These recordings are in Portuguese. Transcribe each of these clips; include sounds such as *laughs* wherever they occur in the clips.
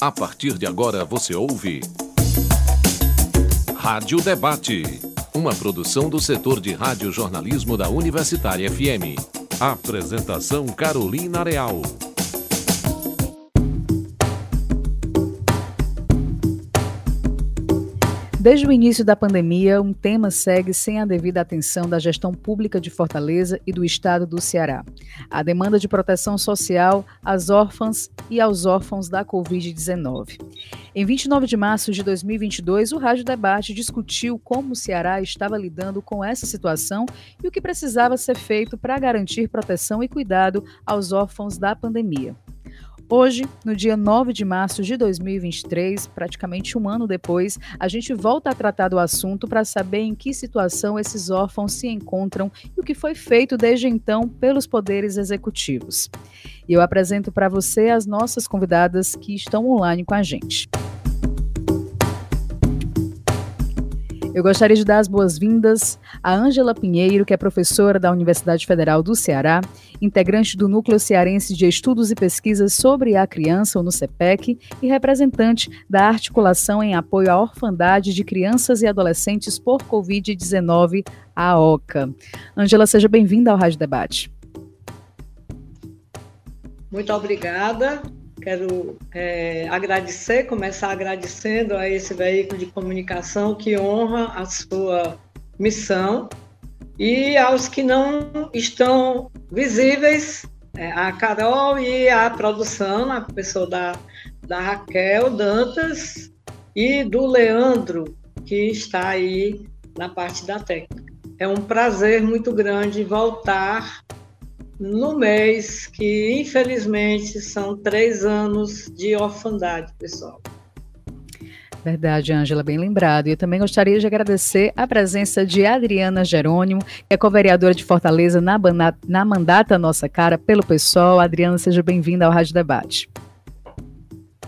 A partir de agora você ouve. Rádio Debate. Uma produção do setor de rádio-jornalismo da Universitária FM. Apresentação Carolina Real. Desde o início da pandemia, um tema segue sem a devida atenção da gestão pública de Fortaleza e do estado do Ceará. A demanda de proteção social às órfãs e aos órfãos da Covid-19. Em 29 de março de 2022, o Rádio Debate discutiu como o Ceará estava lidando com essa situação e o que precisava ser feito para garantir proteção e cuidado aos órfãos da pandemia. Hoje, no dia 9 de março de 2023, praticamente um ano depois, a gente volta a tratar do assunto para saber em que situação esses órfãos se encontram e o que foi feito desde então pelos poderes executivos. E eu apresento para você as nossas convidadas que estão online com a gente. Eu gostaria de dar as boas-vindas a Ângela Pinheiro, que é professora da Universidade Federal do Ceará, integrante do Núcleo Cearense de Estudos e Pesquisas sobre a Criança, ou no CEPEC, e representante da Articulação em Apoio à Orfandade de Crianças e Adolescentes por Covid-19, a OCA. Ângela, seja bem-vinda ao Rádio Debate. Muito obrigada. Quero é, agradecer, começar agradecendo a esse veículo de comunicação que honra a sua missão e aos que não estão visíveis, é, a Carol e a produção, a pessoa da, da Raquel Dantas e do Leandro, que está aí na parte da técnica. É um prazer muito grande voltar no mês que, infelizmente, são três anos de orfandade, pessoal. Verdade, Ângela, bem lembrado. E eu também gostaria de agradecer a presença de Adriana Jerônimo, que é co-vereadora de Fortaleza na, na mandata Nossa Cara pelo PSOL. Adriana, seja bem-vinda ao Rádio Debate.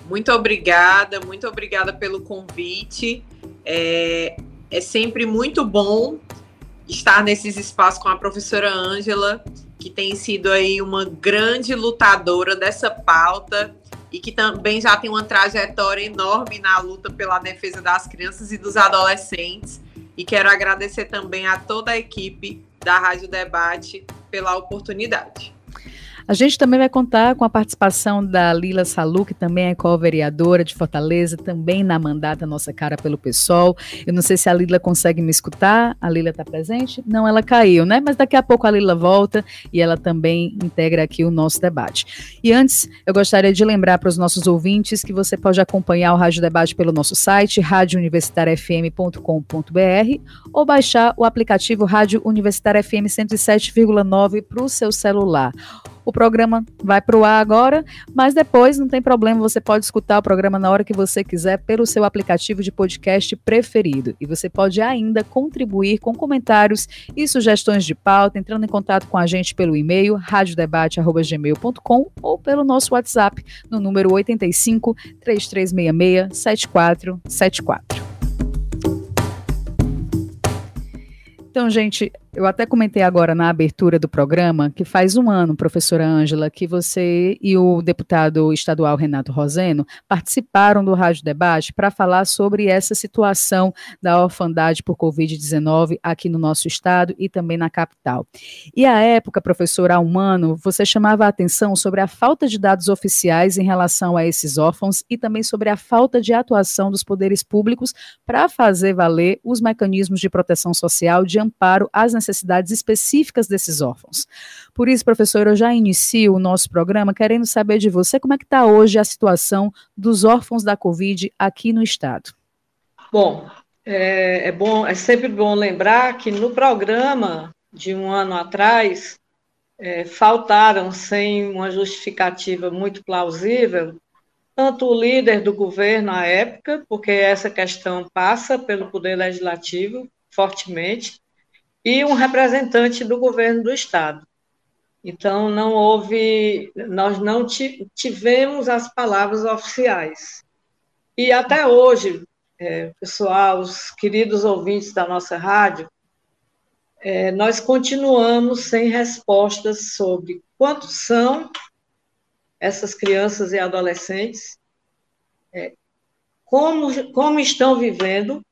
Muito obrigada, muito obrigada pelo convite. É, é sempre muito bom estar nesses espaços com a professora Ângela que tem sido aí uma grande lutadora dessa pauta e que também já tem uma trajetória enorme na luta pela defesa das crianças e dos adolescentes. E quero agradecer também a toda a equipe da Rádio Debate pela oportunidade. A gente também vai contar com a participação da Lila Salu, que também é co-vereadora de Fortaleza, também na mandata Nossa Cara pelo PSOL. Eu não sei se a Lila consegue me escutar. A Lila está presente? Não, ela caiu, né? Mas daqui a pouco a Lila volta e ela também integra aqui o nosso debate. E antes, eu gostaria de lembrar para os nossos ouvintes que você pode acompanhar o Rádio Debate pelo nosso site, radiouniversitariafm.com.br ou baixar o aplicativo Rádio Universitária FM 107,9 para o seu celular. O programa vai para o ar agora, mas depois não tem problema, você pode escutar o programa na hora que você quiser pelo seu aplicativo de podcast preferido. E você pode ainda contribuir com comentários e sugestões de pauta, entrando em contato com a gente pelo e-mail radiodebate@gmail.com ou pelo nosso WhatsApp no número 85 3366 7474. Então, gente, eu até comentei agora na abertura do programa que faz um ano, professora Ângela, que você e o deputado estadual Renato Roseno participaram do Rádio Debate para falar sobre essa situação da orfandade por Covid-19 aqui no nosso estado e também na capital. E à época, professora, há um ano, você chamava a atenção sobre a falta de dados oficiais em relação a esses órfãos e também sobre a falta de atuação dos poderes públicos para fazer valer os mecanismos de proteção social de amparo às necessidades específicas desses órfãos. Por isso, professor, eu já inicio o nosso programa querendo saber de você como é que está hoje a situação dos órfãos da Covid aqui no estado. Bom, é, é bom, é sempre bom lembrar que no programa de um ano atrás é, faltaram, sem uma justificativa muito plausível, tanto o líder do governo à época, porque essa questão passa pelo Poder Legislativo fortemente, e um representante do governo do estado. Então não houve, nós não tivemos as palavras oficiais. E até hoje, é, pessoal, os queridos ouvintes da nossa rádio, é, nós continuamos sem respostas sobre quantos são essas crianças e adolescentes, é, como, como estão vivendo,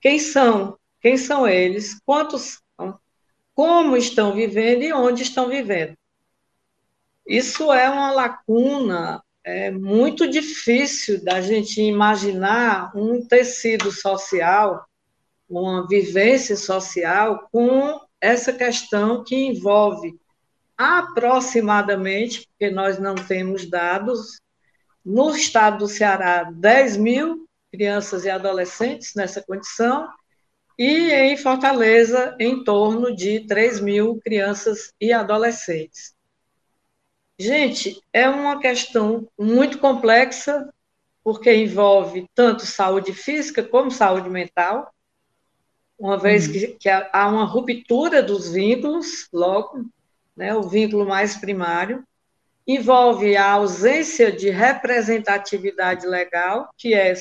quem são, quem são eles, quantos, como estão vivendo e onde estão vivendo. Isso é uma lacuna é muito difícil da gente imaginar um tecido social, uma vivência social com essa questão que envolve aproximadamente, porque nós não temos dados, no estado do Ceará, 10 mil crianças e adolescentes nessa condição, e em Fortaleza, em torno de 3 mil crianças e adolescentes. Gente, é uma questão muito complexa, porque envolve tanto saúde física como saúde mental, uma vez uhum. que, que, há uma ruptura dos vínculos, logo, né, o vínculo mais primário, envolve a ausência de representatividade legal, que é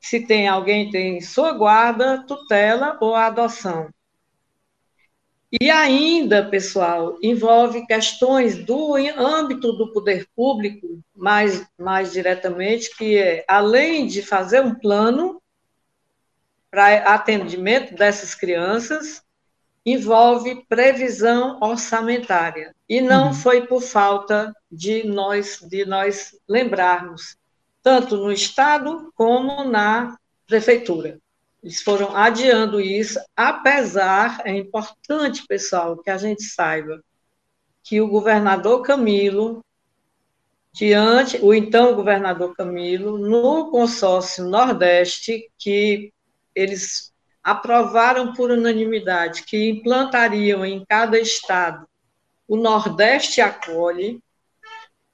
se tem alguém tem sua guarda, tutela ou adoção. E ainda, pessoal, envolve questões do âmbito do poder público, mais, mais diretamente, que é, além de fazer um plano para atendimento dessas crianças, envolve previsão orçamentária. E não uhum. foi por falta de nós, de nós lembrarmos, tanto no Estado como na Prefeitura. Eles foram adiando isso, apesar, é importante, pessoal, que a gente saiba que o governador Camilo, diante, o então governador Camilo, no consórcio Nordeste, que eles aprovaram por unanimidade que implantariam em cada estado o Nordeste acolhe,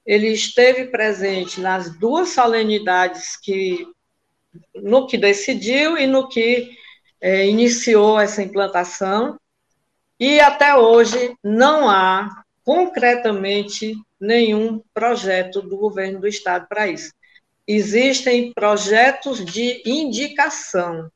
ele esteve presente nas duas solenidades que no que decidiu e no que é, iniciou essa implantação, e até hoje não há concretamente nenhum projeto do governo do estado para isso. Existem projetos de indicação.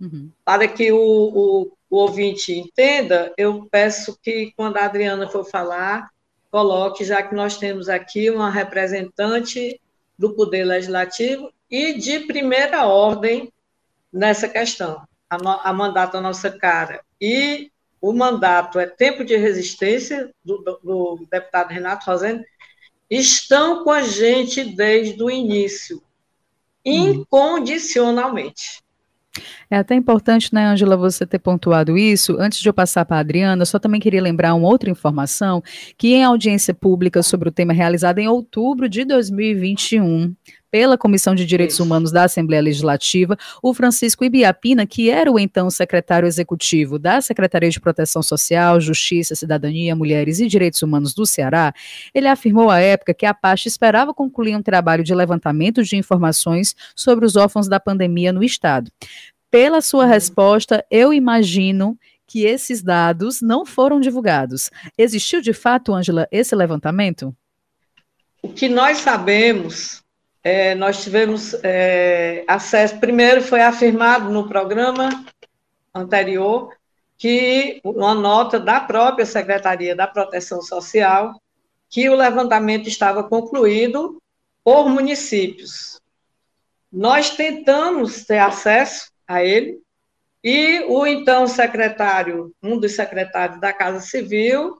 Uhum. Para que o, o, o ouvinte entenda, eu peço que, quando a Adriana for falar, coloque, já que nós temos aqui uma representante do Poder Legislativo e de primeira ordem nessa questão. A, no, a nossa cara. E o mandato é tempo de resistência do, do, do deputado Renato Rosendo, estão com a gente desde o início, uhum. incondicionalmente. É até importante, né, Angela, você ter pontuado isso. Antes de eu passar para a Adriana, só também queria lembrar uma outra informação, que em audiência pública sobre o tema realizada em outubro de 2021, pela Comissão de Direitos Humanos da Assembleia Legislativa, o Francisco Ibiapina, que era o então secretário executivo da Secretaria de Proteção Social, Justiça, Cidadania, Mulheres e Direitos Humanos do Ceará, ele afirmou à época que a pasta esperava concluir um trabalho de levantamento de informações sobre os órfãos da pandemia no Estado. Pela sua uhum. resposta, eu imagino que esses dados não foram divulgados. Existiu de fato, Ângela, esse levantamento? O que nós sabemos é, nós tivemos é, acesso. Primeiro, foi afirmado no programa anterior que uma nota da própria Secretaria da Proteção Social que o levantamento estava concluído por municípios. Nós tentamos ter acesso a ele e o então secretário, um dos secretários da Casa Civil, o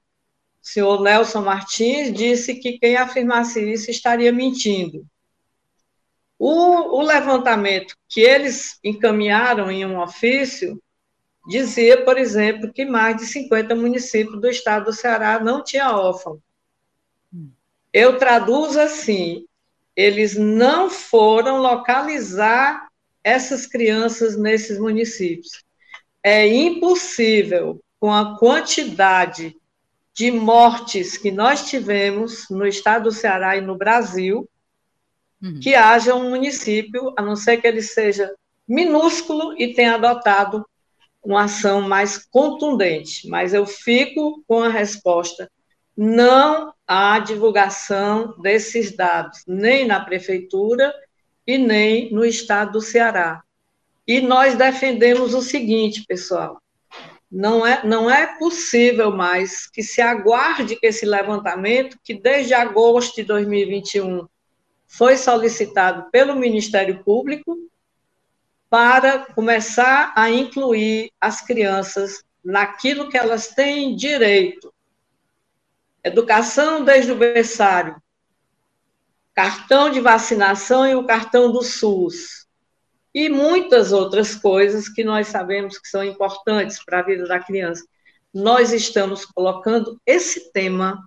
senhor Nelson Martins, disse que quem afirmasse isso estaria mentindo. O, o levantamento que eles encaminharam em um ofício dizia, por exemplo, que mais de 50 municípios do estado do Ceará não tinham órfão. Eu traduzo assim: eles não foram localizar essas crianças nesses municípios. É impossível, com a quantidade de mortes que nós tivemos no estado do Ceará e no Brasil, uhum. que haja um município, a não ser que ele seja minúsculo e tenha adotado uma ação mais contundente. Mas eu fico com a resposta: não há divulgação desses dados, nem na prefeitura e nem no estado do Ceará. E nós defendemos o seguinte, pessoal: não é, não é possível mais que se aguarde que esse levantamento, que desde agosto de 2021 foi solicitado pelo Ministério Público para começar a incluir as crianças naquilo que elas têm direito. Educação desde o berçário, cartão de vacinação e o cartão do SUS, e muitas outras coisas que nós sabemos que são importantes para a vida da criança. Nós estamos colocando esse tema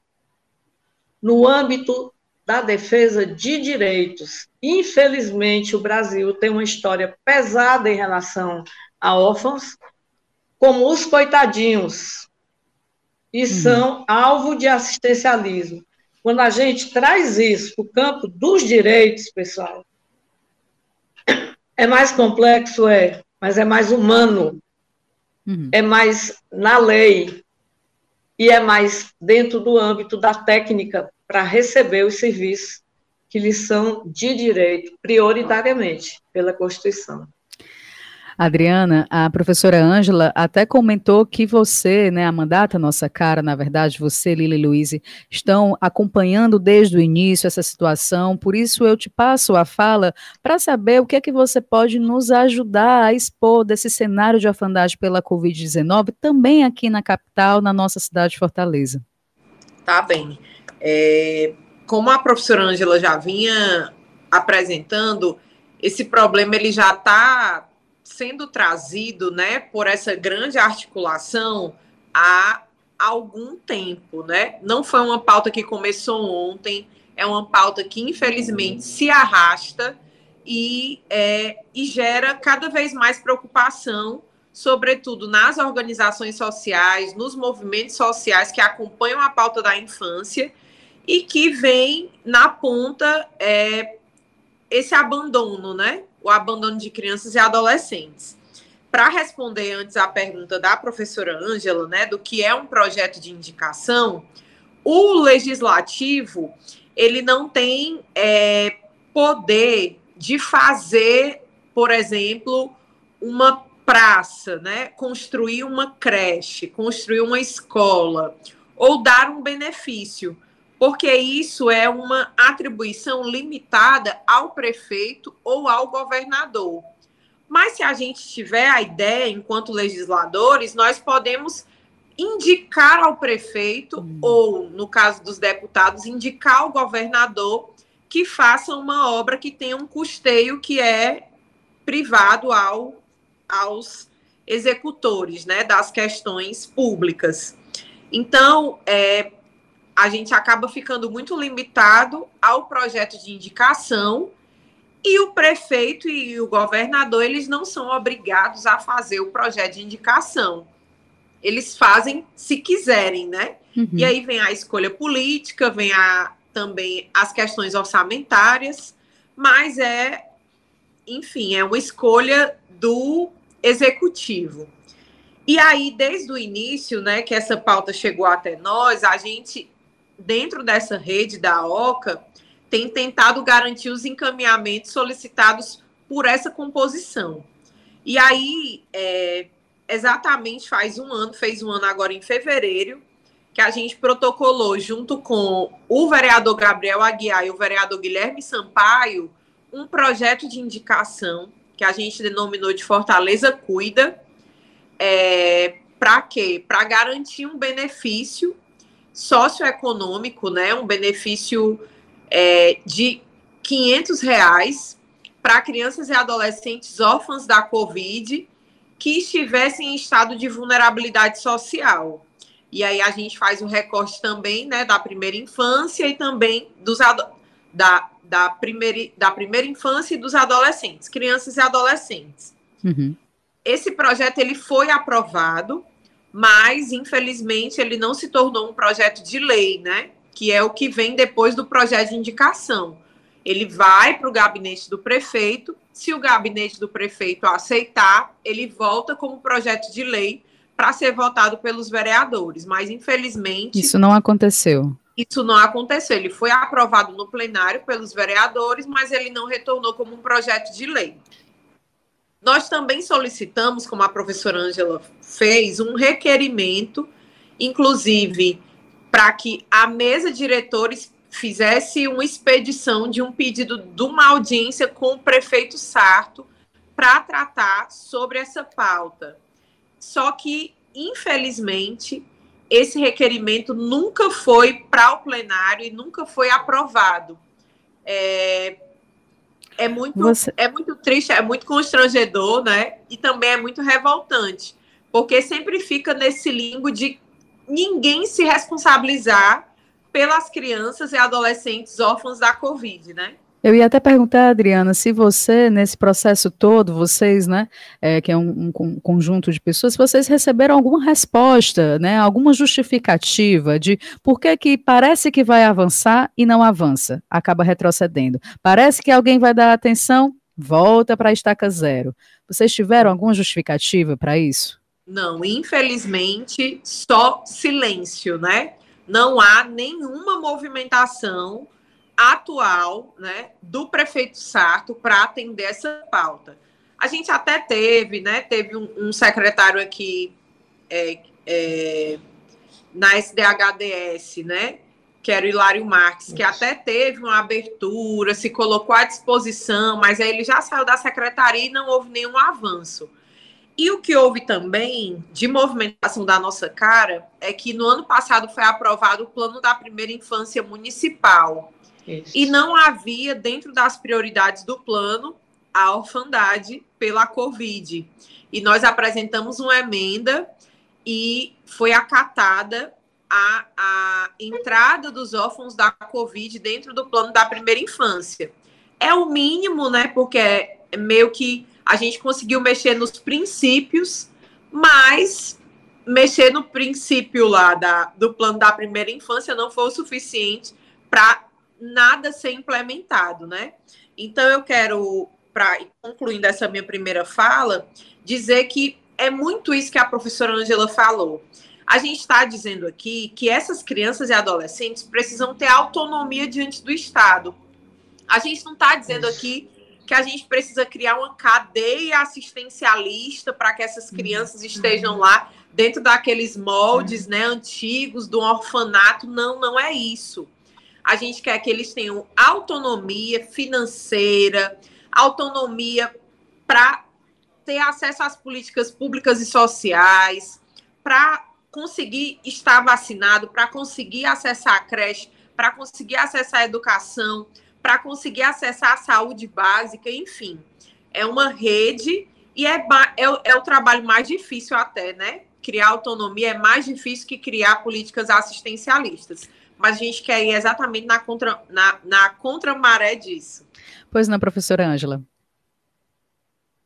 no âmbito da defesa de direitos. Infelizmente, o Brasil tem uma história pesada em relação a órfãos, como os coitadinhos, e uhum. são alvo de assistencialismo. Quando a gente traz isso para o campo dos direitos, pessoal, é mais complexo, é, mas é mais humano, uhum. é mais na lei e é mais dentro do âmbito da técnica para receber os serviços que lhes são de direito, prioritariamente, pela Constituição. Adriana, a professora Ângela até comentou que você, né, a mandata nossa cara, na verdade, você, Lili Luiz, estão acompanhando desde o início essa situação, por isso eu te passo a fala para saber o que é que você pode nos ajudar a expor desse cenário de orfandade pela Covid-19, também aqui na capital, na nossa cidade de Fortaleza. Tá bem. É, como a professora Ângela já vinha apresentando, esse problema ele já está sendo trazido, né, por essa grande articulação há algum tempo, né? Não foi uma pauta que começou ontem, é uma pauta que infelizmente se arrasta e, é, e gera cada vez mais preocupação, sobretudo nas organizações sociais, nos movimentos sociais que acompanham a pauta da infância e que vem na ponta é, esse abandono, né? o abandono de crianças e adolescentes. Para responder antes à pergunta da professora Ângela, né, do que é um projeto de indicação, o legislativo ele não tem é, poder de fazer, por exemplo, uma praça, né, construir uma creche, construir uma escola ou dar um benefício porque isso é uma atribuição limitada ao prefeito ou ao governador. Mas se a gente tiver a ideia, enquanto legisladores, nós podemos indicar ao prefeito, hum. ou, no caso dos deputados, indicar ao governador que faça uma obra que tenha um custeio que é privado ao, aos executores né, das questões públicas. Então, é, a gente acaba ficando muito limitado ao projeto de indicação e o prefeito e o governador eles não são obrigados a fazer o projeto de indicação. Eles fazem se quiserem, né? Uhum. E aí vem a escolha política, vem a, também as questões orçamentárias, mas é, enfim, é uma escolha do executivo. E aí, desde o início, né, que essa pauta chegou até nós, a gente dentro dessa rede da OCA, tem tentado garantir os encaminhamentos solicitados por essa composição. E aí, é, exatamente faz um ano, fez um ano agora em fevereiro, que a gente protocolou junto com o vereador Gabriel Aguiar e o vereador Guilherme Sampaio um projeto de indicação que a gente denominou de Fortaleza Cuida, é, para quê? Para garantir um benefício socioeconômico, né, um benefício é, de 500 reais para crianças e adolescentes órfãs da Covid que estivessem em estado de vulnerabilidade social. E aí a gente faz o recorte também né, da primeira infância e também dos da, da, primeira, da primeira infância e dos adolescentes, crianças e adolescentes. Uhum. Esse projeto ele foi aprovado mas infelizmente ele não se tornou um projeto de lei, né? Que é o que vem depois do projeto de indicação. Ele vai para o gabinete do prefeito, se o gabinete do prefeito aceitar, ele volta como projeto de lei para ser votado pelos vereadores. Mas infelizmente. Isso não aconteceu. Isso não aconteceu. Ele foi aprovado no plenário pelos vereadores, mas ele não retornou como um projeto de lei. Nós também solicitamos, como a professora Ângela fez, um requerimento, inclusive, para que a mesa de diretores fizesse uma expedição de um pedido de uma audiência com o prefeito Sarto para tratar sobre essa pauta. Só que, infelizmente, esse requerimento nunca foi para o plenário e nunca foi aprovado. É, é muito, Você... é muito triste, é muito constrangedor, né? E também é muito revoltante, porque sempre fica nesse limbo de ninguém se responsabilizar pelas crianças e adolescentes órfãos da Covid, né? Eu ia até perguntar, Adriana, se você, nesse processo todo, vocês, né, é, que é um, um, conjunto de pessoas, se vocês receberam alguma resposta, né, alguma justificativa de por que que parece que vai avançar e não avança, acaba retrocedendo. Parece que alguém vai dar atenção, volta para a estaca zero. Vocês tiveram alguma justificativa para isso? Não, infelizmente, só silêncio, né? Não há nenhuma movimentação atual né, do prefeito Sarto para atender essa pauta. A gente até teve, né? Teve um, um secretário aqui é, é, na SDHDS, né? Que era o Hilário Marques, que até teve uma abertura, se colocou à disposição, mas aí ele já saiu da secretaria e não houve nenhum avanço. E o que houve também de movimentação da nossa cara é que no ano passado foi aprovado o plano da primeira infância municipal. Isso. E não havia, dentro das prioridades do plano, a orfandade pela Covid. E nós apresentamos uma emenda e foi acatada a, a entrada dos órfãos da Covid dentro do plano da primeira infância. É o mínimo, né? Porque é meio que a gente conseguiu mexer nos princípios, mas mexer no princípio lá da, do plano da primeira infância não foi o suficiente para nada ser implementado, né? Então eu quero, para concluindo essa minha primeira fala, dizer que é muito isso que a professora Angela falou. A gente está dizendo aqui que essas crianças e adolescentes precisam ter autonomia diante do Estado. A gente não está dizendo aqui que a gente precisa criar uma cadeia assistencialista para que essas crianças estejam lá dentro daqueles moldes né, antigos do orfanato. Não, não é isso. A gente quer que eles tenham autonomia financeira, autonomia para ter acesso às políticas públicas e sociais, para conseguir estar vacinado, para conseguir acessar a creche, para conseguir acessar a educação, para conseguir acessar a saúde básica, enfim. É uma rede e é, é, é o trabalho mais difícil até, né? Criar autonomia é mais difícil que criar políticas assistencialistas mas a gente quer ir exatamente na, contra, na, na contramaré disso. Pois não, professora Ângela.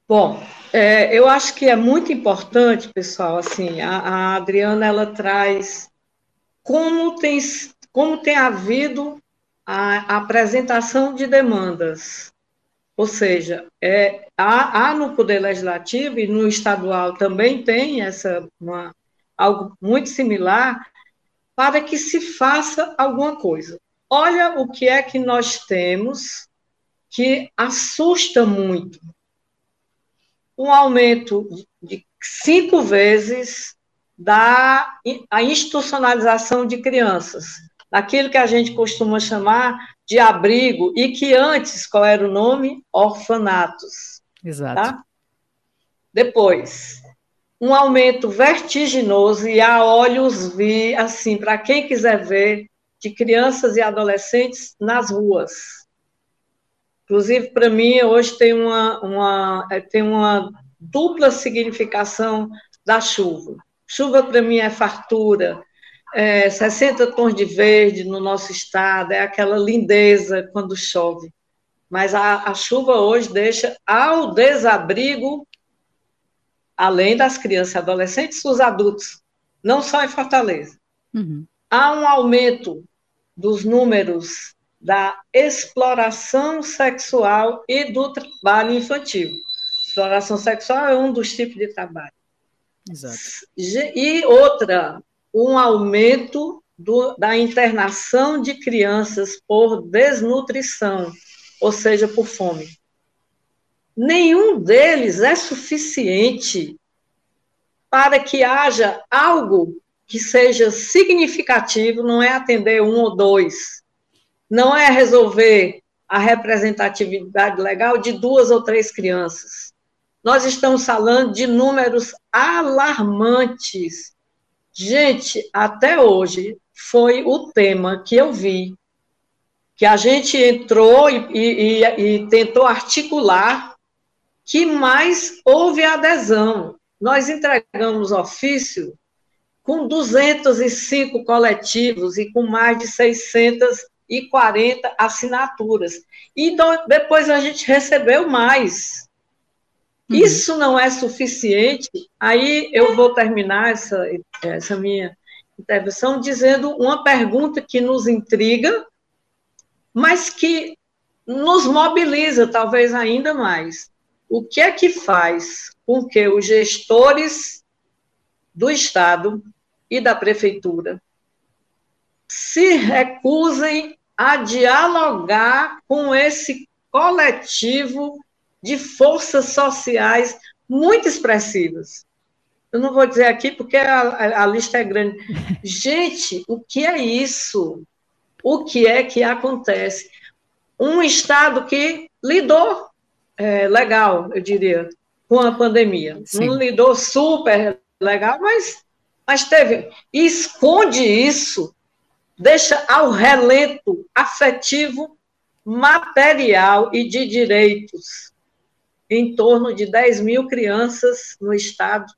Bom, é, eu acho que é muito importante, pessoal, assim, a, a, Adriana, ela traz como tem, como tem havido a, a apresentação de demandas, ou seja, é, há, há, no Poder Legislativo e no estadual também tem essa, uma, algo muito similar, para que se faça alguma coisa. Olha o que é que nós temos que assusta muito. Um aumento de cinco vezes da a institucionalização de crianças, daquilo que a gente costuma chamar de abrigo, e que antes, qual era o nome? Orfanatos. Exato. Tá? Depois, um aumento vertiginoso e a olhos vi, assim, para quem quiser ver, de crianças e adolescentes nas ruas. Inclusive, para mim, hoje tem uma, uma, é, tem uma dupla significação da chuva. Chuva, para mim, é fartura, é 60 tons de verde no nosso estado, é aquela lindeza quando chove. Mas a, a chuva hoje deixa ao desabrigo além das crianças e adolescentes, os adultos, não só em Fortaleza. Uhum. Há um aumento dos números da exploração sexual e do trabalho infantil. Exploração sexual é um dos tipos de trabalho. Exato. E outra, um aumento do, da internação de crianças por desnutrição, ou seja, por fome nenhum deles é suficiente para que haja algo que seja significativo, não é atender um ou dois, não é resolver a representatividade legal de duas ou três crianças. Nós estamos falando de números alarmantes. Gente, até hoje foi o tema que eu vi, que a gente entrou e, e, e tentou articular, que mais houve adesão. Nós entregamos ofício com 205 coletivos e com mais de 640 assinaturas. E depois a gente recebeu mais. Uhum. Isso não é suficiente. Aí eu vou terminar essa, essa minha intervenção dizendo uma pergunta que nos intriga, mas que nos mobiliza talvez ainda mais. O que é que faz com que os gestores do Estado e da prefeitura se recusem a dialogar com esse coletivo de forças sociais muito expressivas. Eu não vou dizer aqui porque a, a, lista é grande. *laughs* Gente, o que é isso? O que é que acontece? Um Estado que lidou é, legal, eu diria, com a pandemia. Sim. Não lidou super legal, mas mas teve. E esconde isso, deixa ao relento afetivo, material e de direitos em torno de 10 mil crianças no estado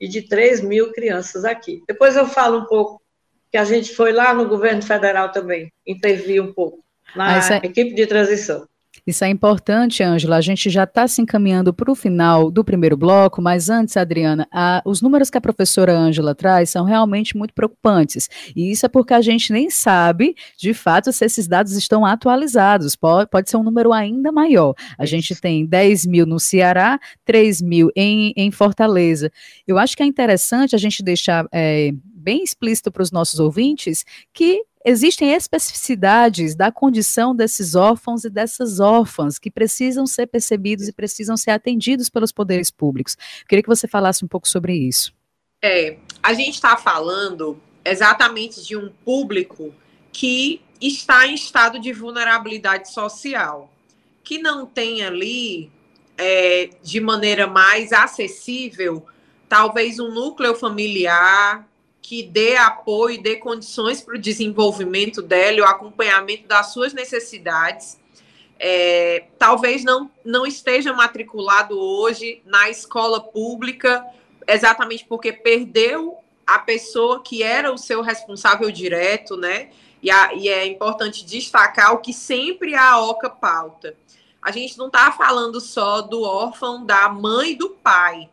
e de 3 mil crianças aqui. Depois eu falo um pouco que a gente foi lá no governo federal também, intervir um pouco na é... equipe de transição. Isso é importante, Ângela. A gente já está se encaminhando para o final do primeiro bloco, mas antes, Adriana, a, os números que a professora Ângela traz são realmente muito preocupantes. E isso é porque a gente nem sabe, de fato, se esses dados estão atualizados. Pode, pode ser um número ainda maior. A gente tem 10 mil no Ceará, 3 mil em, em Fortaleza. Eu acho que é interessante a gente deixar é, bem explícito para os nossos ouvintes que existem especificidades da condição desses órfãos e dessas órfãs que precisam ser percebidos e precisam ser atendidos pelos poderes públicos. Queria que você falasse um pouco sobre isso. É, a gente está falando exatamente de um público que está em estado de vulnerabilidade social, que não tem ali, é, de maneira mais acessível, talvez um núcleo familiar, que dê apoio, dê condições para o desenvolvimento dela e o acompanhamento das suas necessidades. É, talvez não, não esteja matriculado hoje na escola pública, exatamente porque perdeu a pessoa que era o seu responsável direto, né? E, a, e é importante destacar o que sempre a OCA pauta. A gente não está falando só do órfão da mãe e do pai.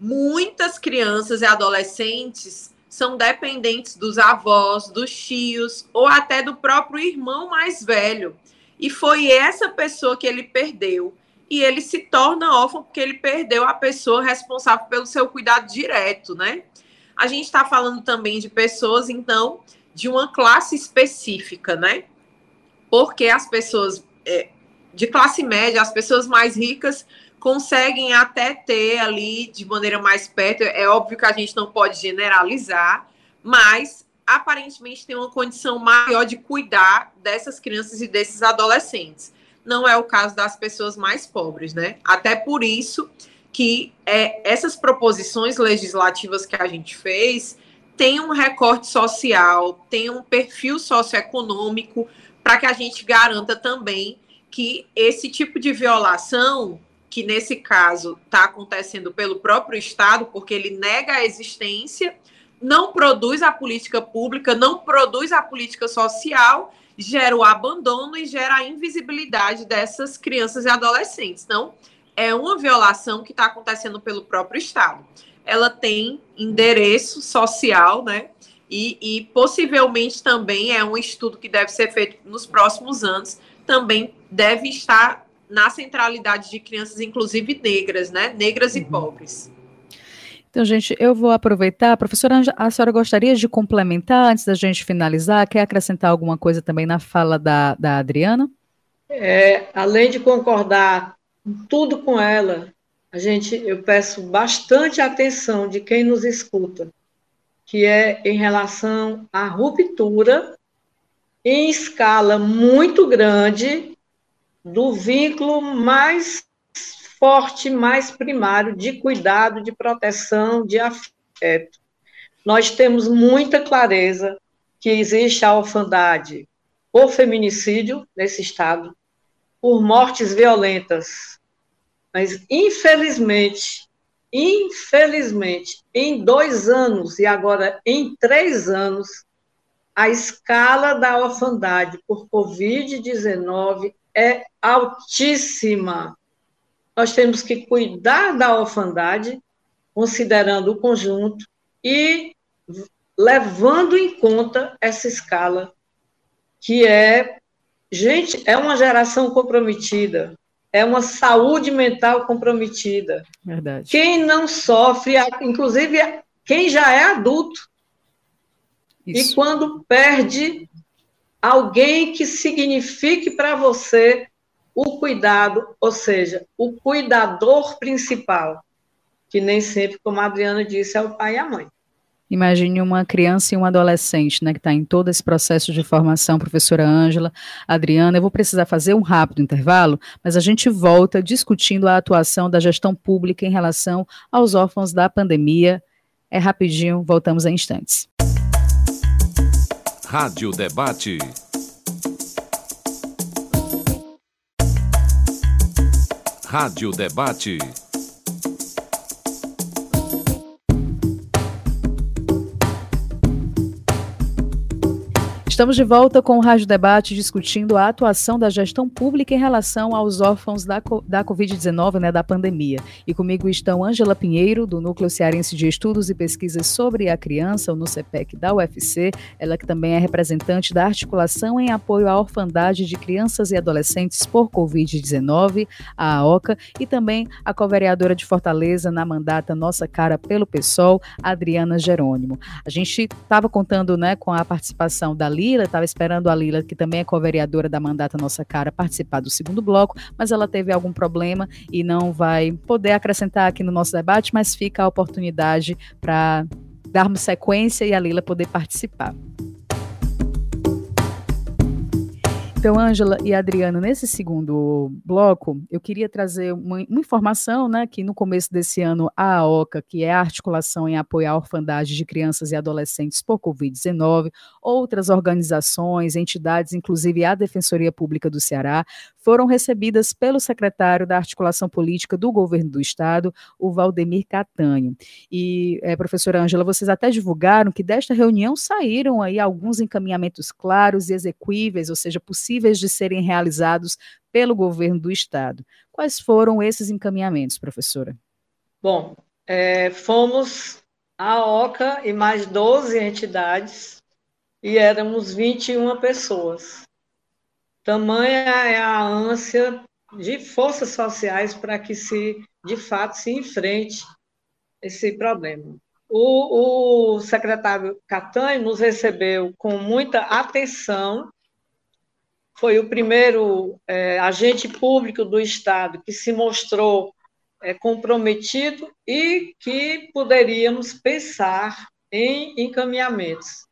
Muitas crianças e adolescentes são dependentes dos avós, dos tios ou até do próprio irmão mais velho. E foi essa pessoa que ele perdeu. E ele se torna órfão porque ele perdeu a pessoa responsável pelo seu cuidado direto, né? A gente está falando também de pessoas, então, de uma classe específica, né? Porque as pessoas é, de classe média, as pessoas mais ricas, conseguem até ter ali de maneira mais perto. É óbvio que a gente não pode generalizar, mas aparentemente tem uma condição maior de cuidar dessas crianças e desses adolescentes. Não é o caso das pessoas mais pobres, né? Até por isso que é, essas proposições legislativas que a gente fez têm um recorte social, tem um perfil socioeconômico para que a gente garanta também que esse tipo de violação que nesse caso está acontecendo pelo próprio Estado, porque ele nega a existência, não produz a política pública, não produz a política social, gera o abandono e gera a invisibilidade dessas crianças e adolescentes. Então, é uma violação que está acontecendo pelo próprio Estado. Ela tem endereço social, né? E, e possivelmente também é um estudo que deve ser feito nos próximos anos, também deve estar na centralidade de crianças, inclusive negras, né? Negras uhum. e pobres. Então, gente, eu vou aproveitar. Professora, a senhora gostaria de complementar antes da gente finalizar? Quer acrescentar alguma coisa também na fala da, da Adriana? É, além de concordar tudo com ela, a gente, eu peço bastante atenção de quem nos escuta, que é em relação à ruptura em escala muito grande do vínculo mais forte, mais primário de cuidado, de proteção, de afeto. Nós temos muita clareza que existe a orfandade por feminicídio nesse estado, por mortes violentas. Mas, infelizmente, infelizmente, em dois anos e agora em três anos, a escala da orfandade por Covid-19 é altíssima. Nós temos que cuidar da orfandade, considerando o conjunto e levando em conta essa escala, que é, gente, é uma geração comprometida, é uma saúde mental comprometida. Verdade. Quem não sofre, inclusive quem já é adulto, isso. e quando perde alguém que signifique para você o cuidado, ou seja, o cuidador principal, que nem sempre, como a Adriana disse, é o pai e a mãe. Imagine uma criança e um adolescente, né, que está em todo esse processo de formação, professora Ângela, Adriana. Eu vou precisar fazer um rápido intervalo, mas a gente volta discutindo a atuação da gestão pública em relação aos órfãos da pandemia. É rapidinho, voltamos em instantes. Rádio Debate. Rádio Debate. Estamos de volta com o Rádio Debate discutindo a atuação da gestão pública em relação aos órfãos da, da Covid-19, né, da pandemia. E comigo estão Ângela Pinheiro, do Núcleo Cearense de Estudos e Pesquisas sobre a Criança, o NUCEPEC da UFC, ela que também é representante da articulação em apoio à orfandade de crianças e adolescentes por Covid-19, a AOCA, e também a co-vereadora de Fortaleza na mandata Nossa Cara pelo PSOL, Adriana Jerônimo. A gente estava contando né, com a participação da Lívia Lila, estava esperando a Lila, que também é co-vereadora da Mandata Nossa Cara, participar do segundo bloco, mas ela teve algum problema e não vai poder acrescentar aqui no nosso debate, mas fica a oportunidade para darmos sequência e a Lila poder participar. Então, Ângela e Adriano, nesse segundo bloco, eu queria trazer uma, uma, informação, né, que no começo desse ano a AOCA, que é a articulação em apoio à orfandade de crianças e adolescentes por Covid-19, outras organizações, entidades, inclusive a Defensoria Pública do Ceará, foram recebidas pelo secretário da Articulação Política do Governo do Estado, o Valdemir Catanho. E, é, professora Ângela, vocês até divulgaram que desta reunião saíram aí alguns encaminhamentos claros e execuíveis, ou seja, possíveis de serem realizados pelo governo do Estado. Quais foram esses encaminhamentos, professora? Bom, é, fomos a OCA e mais 12 entidades e éramos 21 pessoas. Tamanha é a ânsia de forças sociais para que se, de fato, se enfrente esse problema. O, o secretário Catanho nos recebeu com muita atenção, foi o primeiro é, agente público do Estado que se mostrou é, comprometido e que poderíamos pensar em encaminhamentos.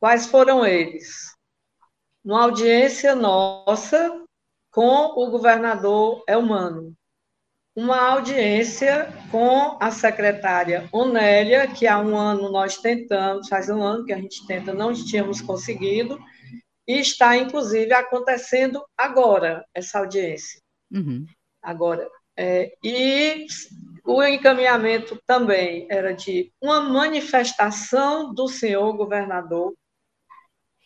Quais foram eles? numa audiência nossa com o governador Elmano. Uma audiência com a secretária Onélia, que há um ano nós tentamos, faz um ano que a gente tenta, não tínhamos conseguido, e está, inclusive, acontecendo agora, essa audiência. Uhum. Agora. É, e o encaminhamento também era de uma manifestação do senhor governador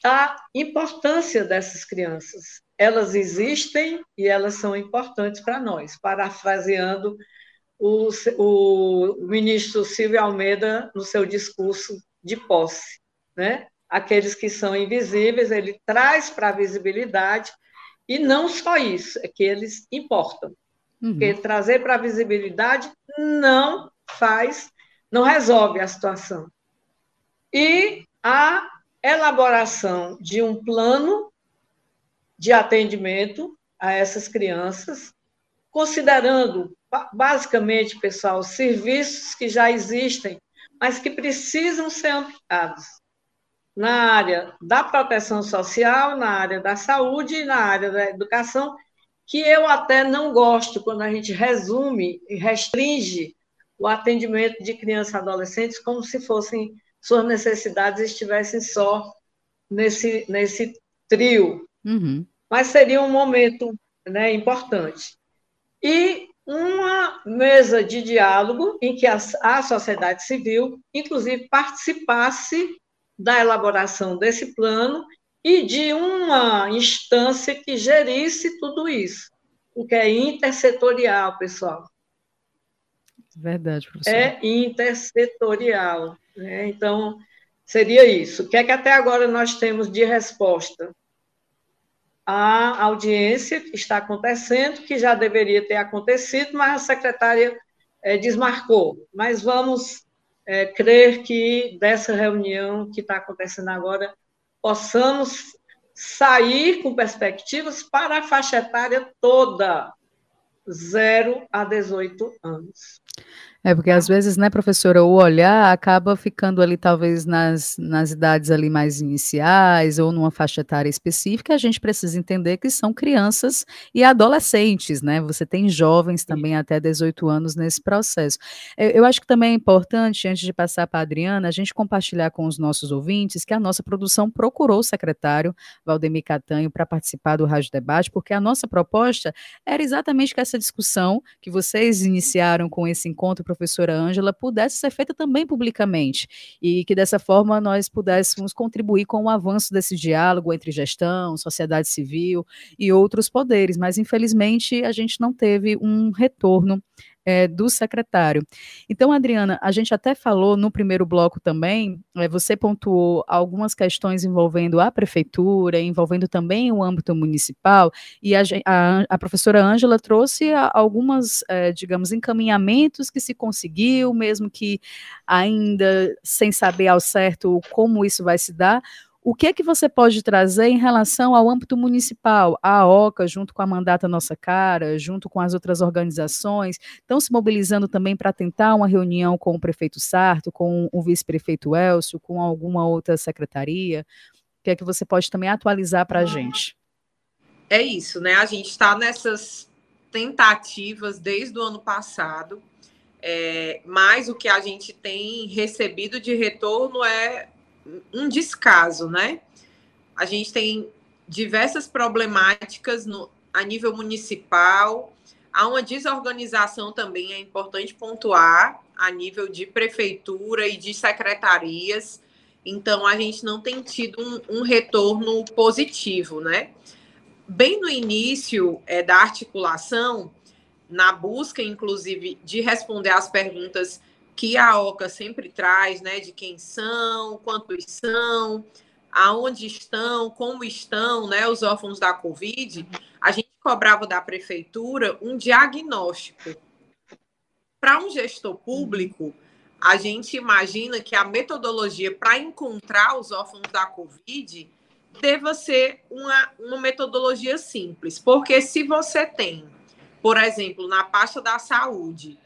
a importância dessas crianças. Elas existem e elas são importantes para nós, parafraseando o, o ministro Silvio Almeida no seu discurso de posse. Né? Aqueles que são invisíveis, ele traz para a visibilidade, e não só isso, é que eles importam. Uhum. Porque trazer para a visibilidade não faz, não resolve a situação. E a elaboração de um plano de atendimento a essas crianças, considerando basicamente, pessoal, serviços que já existem, mas que precisam ser ampliados. Na área da proteção social, na área da saúde e na área da educação, que eu até não gosto quando a gente resume e restringe o atendimento de crianças e adolescentes como se fossem suas necessidades estivessem só nesse, nesse trio. Uhum. Mas seria um momento né, importante. E uma mesa de diálogo em que a, a sociedade civil, inclusive, participasse da elaboração desse plano e de uma instância que gerisse tudo isso, o que é intersetorial, pessoal. Verdade, professor. É intersetorial. Né? Então, seria isso. O que é que até agora nós temos de resposta? A audiência está acontecendo, que já deveria ter acontecido, mas a secretária é, desmarcou. Mas vamos é, crer que dessa reunião que está acontecendo agora, possamos sair com perspectivas para a faixa etária toda, 0 a 18 anos. É, porque às vezes, né, professora, o olhar acaba ficando ali, talvez, nas, nas idades ali mais iniciais ou numa faixa etária específica, a gente precisa entender que são crianças e adolescentes, né? Você tem jovens também até 18 anos nesse processo. Eu, eu acho que também é importante, antes de passar para a Adriana, a gente compartilhar com os nossos ouvintes que a nossa produção procurou o secretário Valdemir Catanho para participar do Rádio Debate, porque a nossa proposta era exatamente que essa discussão que vocês iniciaram com esse encontro professora Ângela pudesse ser feita também publicamente e que dessa forma nós pudéssemos contribuir com o avanço desse diálogo entre gestão, sociedade civil e outros poderes, mas infelizmente a gente não teve um retorno é, do secretário. Então, Adriana, a gente até falou no primeiro bloco também, é, você pontuou algumas questões envolvendo a prefeitura, envolvendo também o âmbito municipal, e a, a, a professora Ângela trouxe algumas, é, digamos, encaminhamentos que se conseguiu, mesmo que ainda sem saber ao certo como isso vai se dar. O que é que você pode trazer em relação ao âmbito municipal? A OCA, junto com a Mandata Nossa Cara, junto com as outras organizações, estão se mobilizando também para tentar uma reunião com o prefeito Sarto, com o vice-prefeito Elcio, com alguma outra secretaria? O que é que você pode também atualizar para a gente? É isso, né? A gente está nessas tentativas desde o ano passado, é, mas o que a gente tem recebido de retorno é um descaso, né? A gente tem diversas problemáticas no, a nível municipal, há uma desorganização também, é importante pontuar, a nível de prefeitura e de secretarias. Então, a gente não tem tido um, um retorno positivo, né? Bem no início é, da articulação, na busca, inclusive, de responder às perguntas que a OCA sempre traz, né, de quem são, quantos são, aonde estão, como estão, né, os órfãos da Covid, a gente cobrava da prefeitura um diagnóstico. Para um gestor público, a gente imagina que a metodologia para encontrar os órfãos da Covid deva ser uma, uma metodologia simples, porque se você tem, por exemplo, na pasta da saúde,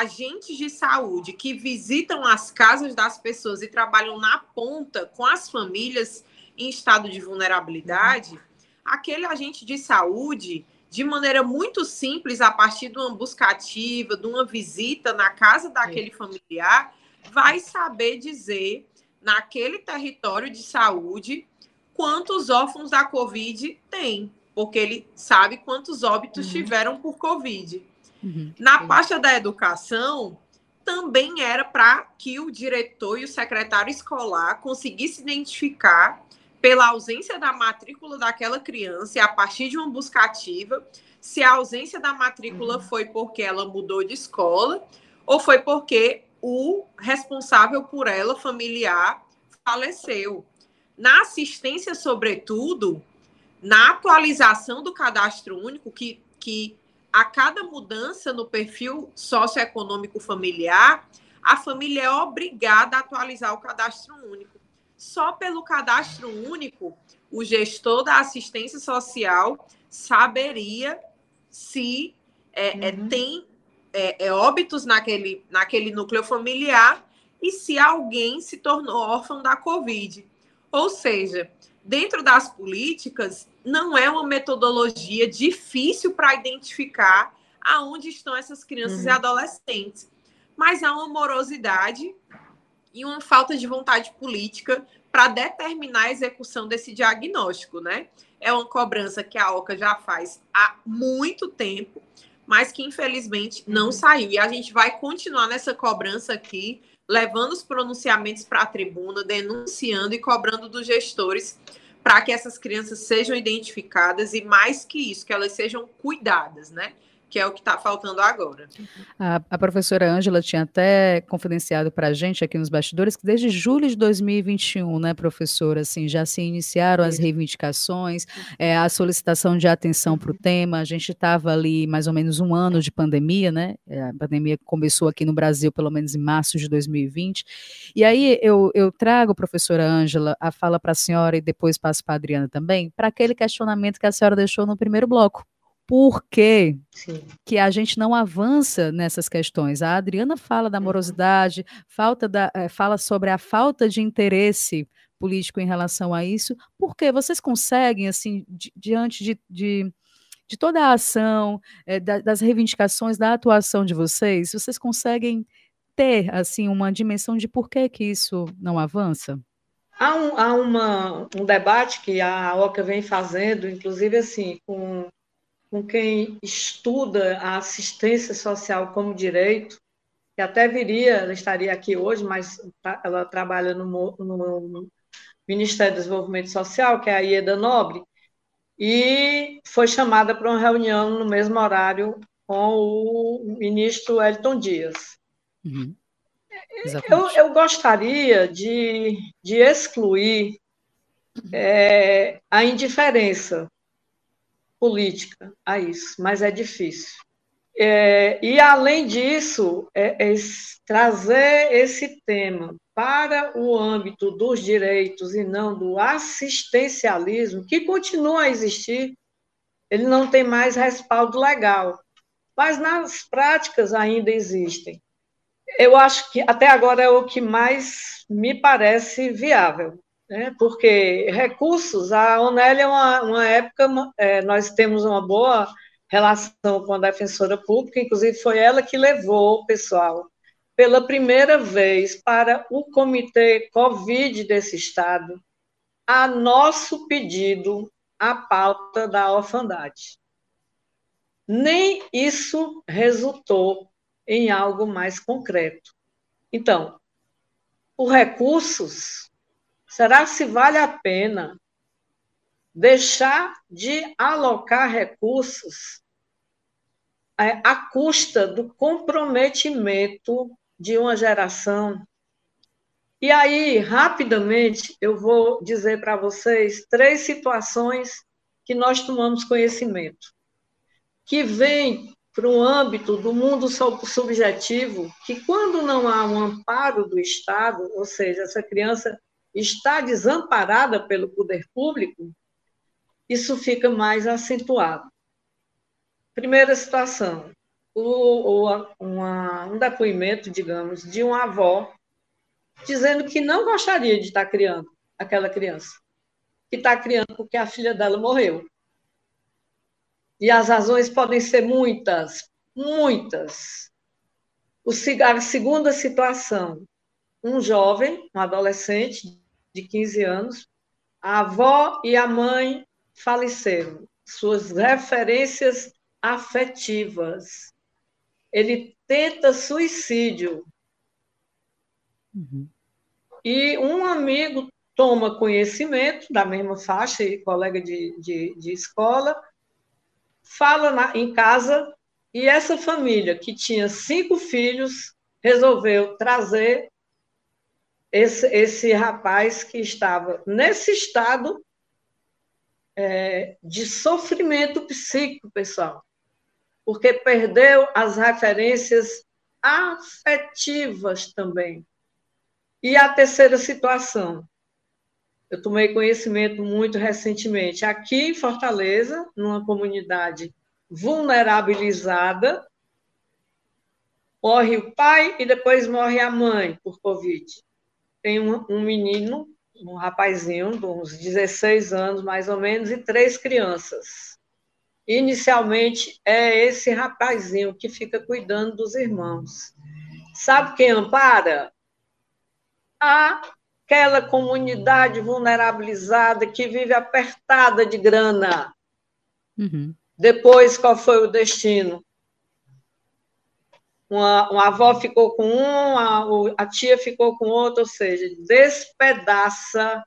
agentes de saúde que visitam as casas das pessoas e trabalham na ponta com as famílias em estado de vulnerabilidade, aquele agente de saúde, de maneira muito simples, a partir de uma busca ativa, de uma visita na casa daquele familiar, vai saber dizer naquele território de saúde quantos órfãos da Covid tem, porque ele sabe quantos óbitos uhum. tiveram por Covid. Uhum. Na pasta da educação, também era para que o diretor e o secretário escolar conseguissem identificar pela ausência da matrícula daquela criança e a partir de uma busca ativa, se a ausência da matrícula uhum. foi porque ela mudou de escola ou foi porque o responsável por ela, familiar, faleceu. Na assistência, sobretudo, na atualização do cadastro único, que, que a cada mudança no perfil socioeconômico familiar, a família é obrigada a atualizar o cadastro único. Só pelo cadastro único, o gestor da assistência social saberia se é, é uhum. é, tem é, óbitos naquele, naquele núcleo familiar e se alguém se tornou órfão da Covid. Ou seja, dentro das políticas, não é uma metodologia difícil para identificar aonde estão essas crianças uhum. e adolescentes, mas há uma morosidade e uma falta de vontade política para determinar a execução desse diagnóstico, né? É uma cobrança que a OCA já faz há muito tempo, mas que infelizmente não uhum. saiu. E a gente vai continuar nessa cobrança aqui, levando os pronunciamentos para a tribuna, denunciando e cobrando dos gestores para que essas crianças sejam identificadas e, mais que isso, que elas sejam cuidadas, né? Que é o que está faltando agora. A, a professora Ângela tinha até confidenciado para a gente aqui nos bastidores que desde julho de 2021, né, professora, assim, já se iniciaram as reivindicações, é, a solicitação de atenção para o tema. A gente estava ali mais ou menos um ano de pandemia, né? É, a pandemia começou aqui no Brasil, pelo menos em março de 2020. E aí eu, eu trago, professora Ângela, a fala para a senhora e depois passo para a Adriana também, para aquele questionamento que a senhora deixou no primeiro bloco por que, que a gente não avança nessas questões. A Adriana fala da uhum. morosidade, falta da, é, fala sobre a falta de interesse político em relação a isso. Por que vocês conseguem, assim, di diante de, de, de, toda a ação, é, da, das reivindicações, da atuação de vocês, vocês conseguem ter, assim, uma dimensão de por que, que isso não avança? Há, um, há uma, um debate que a OCA vem fazendo, inclusive assim, com com quem estuda a assistência social como direito, que até viria, ela estaria aqui hoje, mas tá, ela trabalha no, no Ministério do Desenvolvimento Social, que é a Ieda Nobre, e foi chamada para uma reunião no mesmo horário com o ministro Elton Dias. Uhum. Eu, eu, gostaria de, de excluir é, a indiferença política a isso, mas é difícil. É, e, além disso, é, é trazer esse tema para o âmbito dos direitos e não do assistencialismo, que continua a existir, ele não tem mais respaldo legal, mas nas práticas ainda existem. Eu acho que até agora é o que mais me parece viável né? porque recursos, a Onélia é uma, uma época, é, nós temos uma boa relação com a defensora pública, inclusive foi ela que levou o pessoal pela primeira vez para o comitê Covid desse estado, a nosso pedido, a pauta da orfandade. Nem isso resultou em algo mais concreto. Então, os recursos Será se vale a pena deixar de alocar recursos é, à custa do comprometimento de uma geração? E aí, rapidamente, eu vou dizer para vocês três situações que nós tomamos conhecimento, que vêm para o âmbito do mundo subjetivo, que quando não há um amparo do Estado, ou seja, essa criança está desamparada pelo poder público, isso fica mais acentuado. Primeira situação, o, o, uma, um depoimento, digamos, de uma avó dizendo que não gostaria de estar criando aquela criança, que está criando porque a filha dela morreu. E as razões podem ser muitas, muitas. O, a segunda situação, um jovem, um adolescente de 15 anos, a avó e a mãe faleceram. Suas referências afetivas. Ele tenta suicídio. Uhum. E um amigo toma conhecimento da mesma faixa, colega de, de, de escola, fala na, em casa, e essa família, que tinha cinco filhos, resolveu trazer esse, esse rapaz que estava nesse estado é, de sofrimento psíquico, pessoal, porque perdeu as referências afetivas também. E a terceira situação, eu tomei conhecimento muito recentemente, aqui em Fortaleza, numa comunidade vulnerabilizada, morre o pai e depois morre a mãe por Covid tem um, um menino um rapazinho de uns 16 anos, mais ou menos, e três crianças. Inicialmente, é esse rapazinho que fica cuidando dos irmãos. Sabe quem ampara? Aquela comunidade vulnerabilizada que vive apertada de grana. Uhum. Depois, qual foi o destino? Uma, uma avó ficou com um, a, a tia ficou com outro, ou seja, despedaça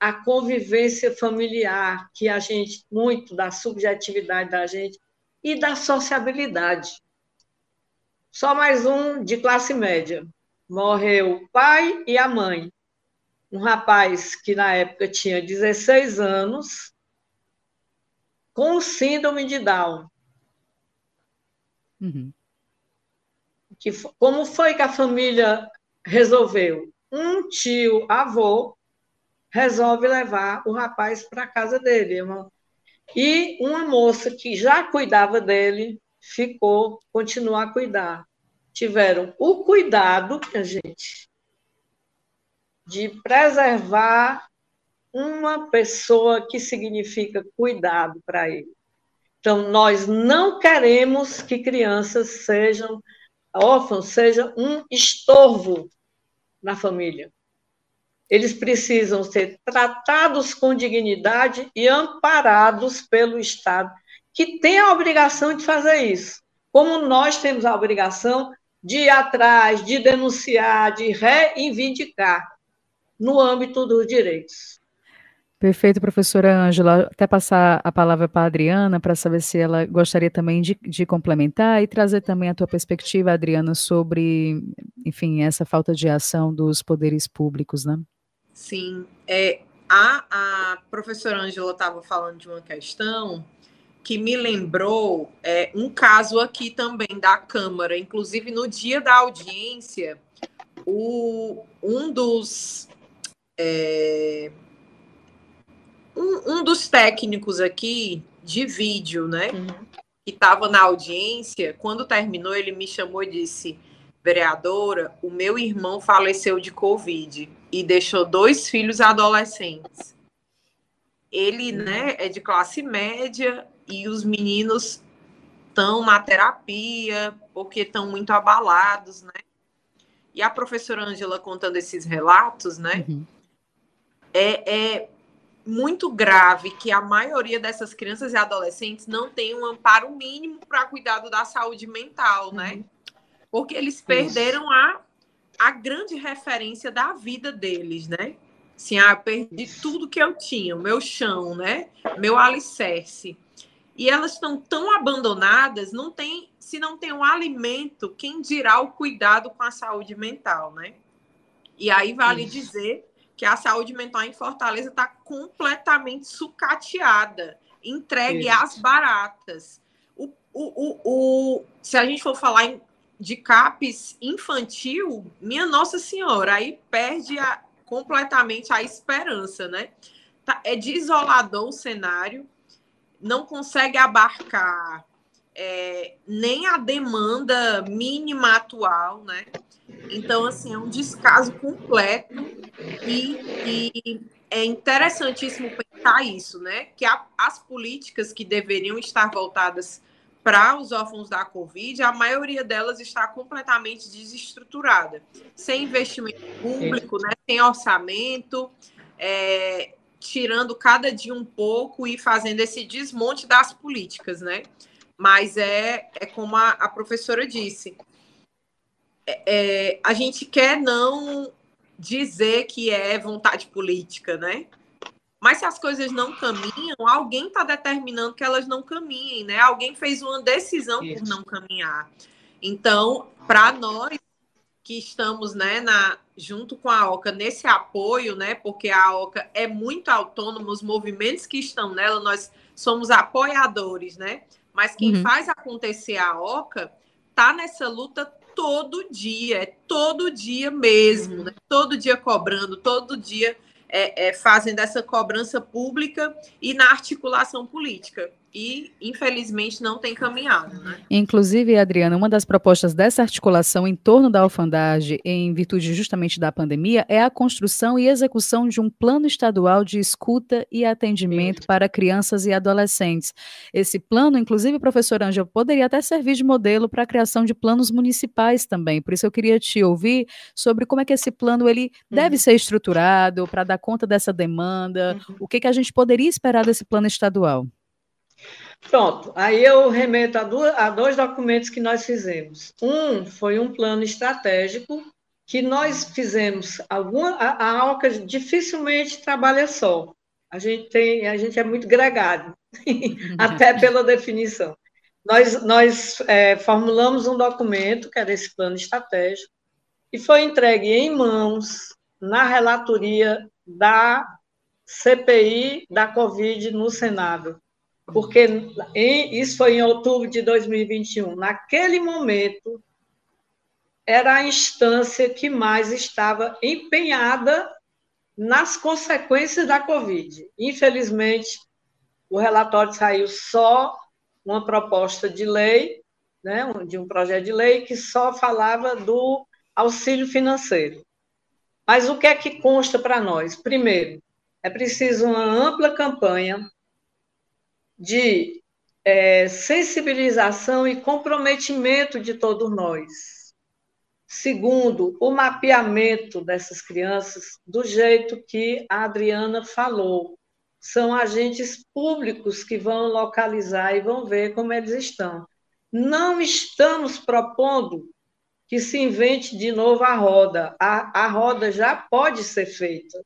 a convivência familiar, que a gente, muito da subjetividade da gente e da sociabilidade. Só mais um de classe média. Morreu o pai e a mãe. Um rapaz que na época tinha 16 anos, com síndrome de Down. Uhum. Que, como foi que a família resolveu? Um tio avô resolve levar o rapaz para casa dele. Irmão. E uma moça que já cuidava dele ficou, continuou a cuidar. Tiveram o cuidado, minha gente, de preservar uma pessoa que significa cuidado para ele. Então, nós não queremos que crianças sejam órfãos, sejam um estorvo na família. Eles precisam ser tratados com dignidade e amparados pelo Estado, que tem a obrigação de fazer isso. Como nós temos a obrigação de ir atrás, de denunciar, de reivindicar no âmbito dos direitos. Perfeito, professora Ângela. Até passar a palavra para a Adriana para saber se ela gostaria também de, de, complementar e trazer também a tua perspectiva, Adriana, sobre, enfim, essa falta de ação dos poderes públicos, né? Sim. É, a, a professora Ângela estava falando de uma questão que me lembrou é, um caso aqui também da Câmara. Inclusive, no dia da audiência, o, um dos. É, um, um dos técnicos aqui de vídeo, né? Uhum. Que estava na audiência, quando terminou, ele me chamou e disse: vereadora, o meu irmão faleceu de Covid e deixou dois filhos adolescentes. Ele, uhum. né, é de classe média e os meninos estão na terapia porque estão muito abalados, né? E a professora Ângela contando esses relatos, né? Uhum. É, é muito grave que a maioria dessas crianças e adolescentes não tem um amparo mínimo para cuidado da saúde mental, né? Uhum. Porque eles perderam a, a grande referência da vida deles, né? Assim, ah, perdi tudo que eu tinha, o meu chão, né? Meu alicerce. E elas estão tão abandonadas, não tem, se não tem um alimento, quem dirá o cuidado com a saúde mental, né? E aí vale Isso. dizer que a saúde mental em Fortaleza está completamente sucateada, entregue às baratas. O, o, o, se a gente for falar em, de CAPES infantil, minha Nossa Senhora, aí perde a, completamente a esperança, né? Tá, é desolador o cenário, não consegue abarcar é, nem a demanda mínima atual, né? Então, assim, é um descaso completo e, e é interessantíssimo pensar isso, né? Que a, as políticas que deveriam estar voltadas para os órfãos da Covid, a maioria delas está completamente desestruturada, sem investimento público, né? sem orçamento, é, tirando cada dia um pouco e fazendo esse desmonte das políticas, né? Mas é, é como a, a professora disse, é, é, a gente quer não dizer que é vontade política, né? Mas se as coisas não caminham, alguém está determinando que elas não caminhem, né? Alguém fez uma decisão Isso. por não caminhar. Então, para nós que estamos, né, na, junto com a OCA nesse apoio, né? Porque a OCA é muito autônoma, os movimentos que estão nela, nós somos apoiadores, né? Mas quem uhum. faz acontecer a OCA tá nessa luta todo dia, é todo dia mesmo, né? todo dia cobrando, todo dia é, é, fazendo essa cobrança pública e na articulação política. E, infelizmente, não tem caminhado. Né? Inclusive, Adriana, uma das propostas dessa articulação em torno da alfandagem, em virtude justamente da pandemia, é a construção e execução de um plano estadual de escuta e atendimento para crianças e adolescentes. Esse plano, inclusive, professor Ângelo, poderia até servir de modelo para a criação de planos municipais também. Por isso, eu queria te ouvir sobre como é que esse plano ele uhum. deve ser estruturado para dar conta dessa demanda, uhum. o que, que a gente poderia esperar desse plano estadual. Pronto, aí eu remeto a, duas, a dois documentos que nós fizemos. Um foi um plano estratégico que nós fizemos. Alguma, a, a ALCA dificilmente trabalha só. A gente, tem, a gente é muito gregário, *laughs* até pela definição. Nós, nós é, formulamos um documento, que era esse plano estratégico, e foi entregue em mãos na relatoria da CPI da Covid no Senado porque em, isso foi em outubro de 2021. Naquele momento, era a instância que mais estava empenhada nas consequências da Covid. Infelizmente, o relatório saiu só uma proposta de lei, né, de um projeto de lei que só falava do auxílio financeiro. Mas o que é que consta para nós? Primeiro, é preciso uma ampla campanha de é, sensibilização e comprometimento de todos nós. Segundo, o mapeamento dessas crianças do jeito que a Adriana falou. São agentes públicos que vão localizar e vão ver como eles estão. Não estamos propondo que se invente de novo a roda. A, a roda já pode ser feita.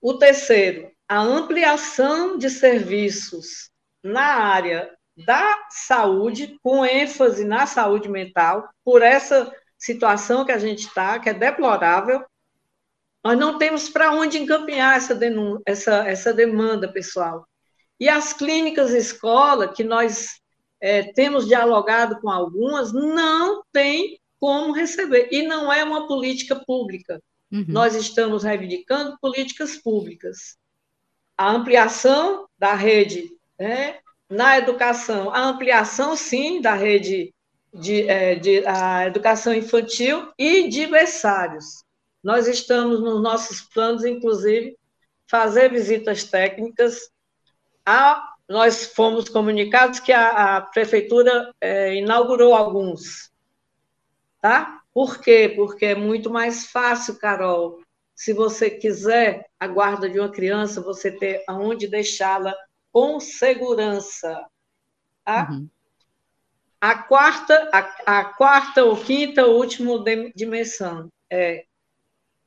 O terceiro, a ampliação de serviços na área da saúde, com ênfase na saúde mental, por essa situação que a gente está, que é deplorável, nós não temos para onde encaminhar essa, essa, essa demanda, pessoal. E as clínicas escola, que nós é, temos dialogado com algumas, não tem como receber. E não é uma política pública. Uhum. Nós estamos reivindicando políticas públicas a ampliação da rede né, na educação, a ampliação, sim, da rede de, é, de a educação infantil e de berçários. Nós estamos nos nossos planos, inclusive, fazer visitas técnicas. A, nós fomos comunicados que a, a prefeitura é, inaugurou alguns. Tá? Por quê? Porque é muito mais fácil, Carol, se você quiser a guarda de uma criança, você ter aonde deixá-la com segurança. Tá? Uhum. A quarta, a, a, quarta ou quinta, última dimensão é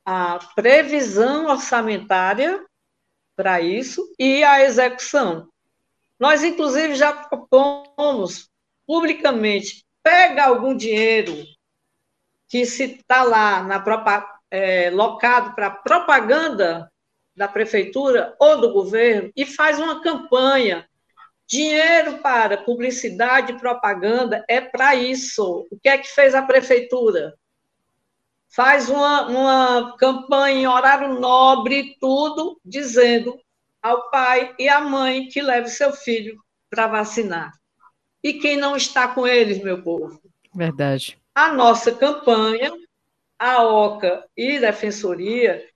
a previsão orçamentária para isso e a execução. Nós, inclusive, já propomos publicamente, pega algum dinheiro que se está lá na própria é, locado para propaganda da prefeitura ou do governo e faz uma campanha. Dinheiro para publicidade e propaganda é para isso. O que é que fez a prefeitura? Faz uma, uma campanha em horário nobre, tudo, dizendo ao pai e à mãe que leve seu filho para vacinar. E quem não está com eles, meu povo? Verdade. A nossa campanha a OCA e Defensoria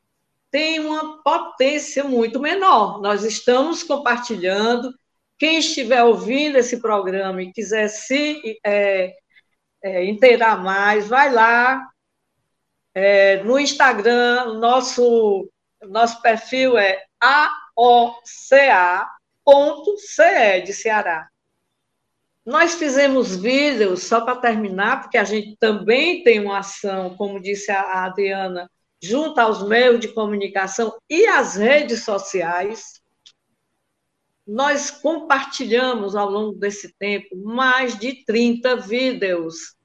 têm uma potência muito menor. Nós estamos compartilhando. Quem estiver ouvindo esse programa e quiser se é, é, inteirar mais, vai lá é, no Instagram, nosso, nosso perfil é aoca.ce de Ceará. Nós fizemos vídeos, só para terminar, porque a gente também tem uma ação, como disse a Adriana, junto aos meios de comunicação e às redes sociais. Nós compartilhamos ao longo desse tempo mais de 30 vídeos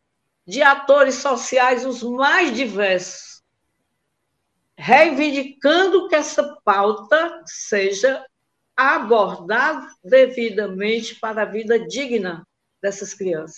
de atores sociais os mais diversos, reivindicando que essa pauta seja abordada devidamente para a vida digna dessas crianças.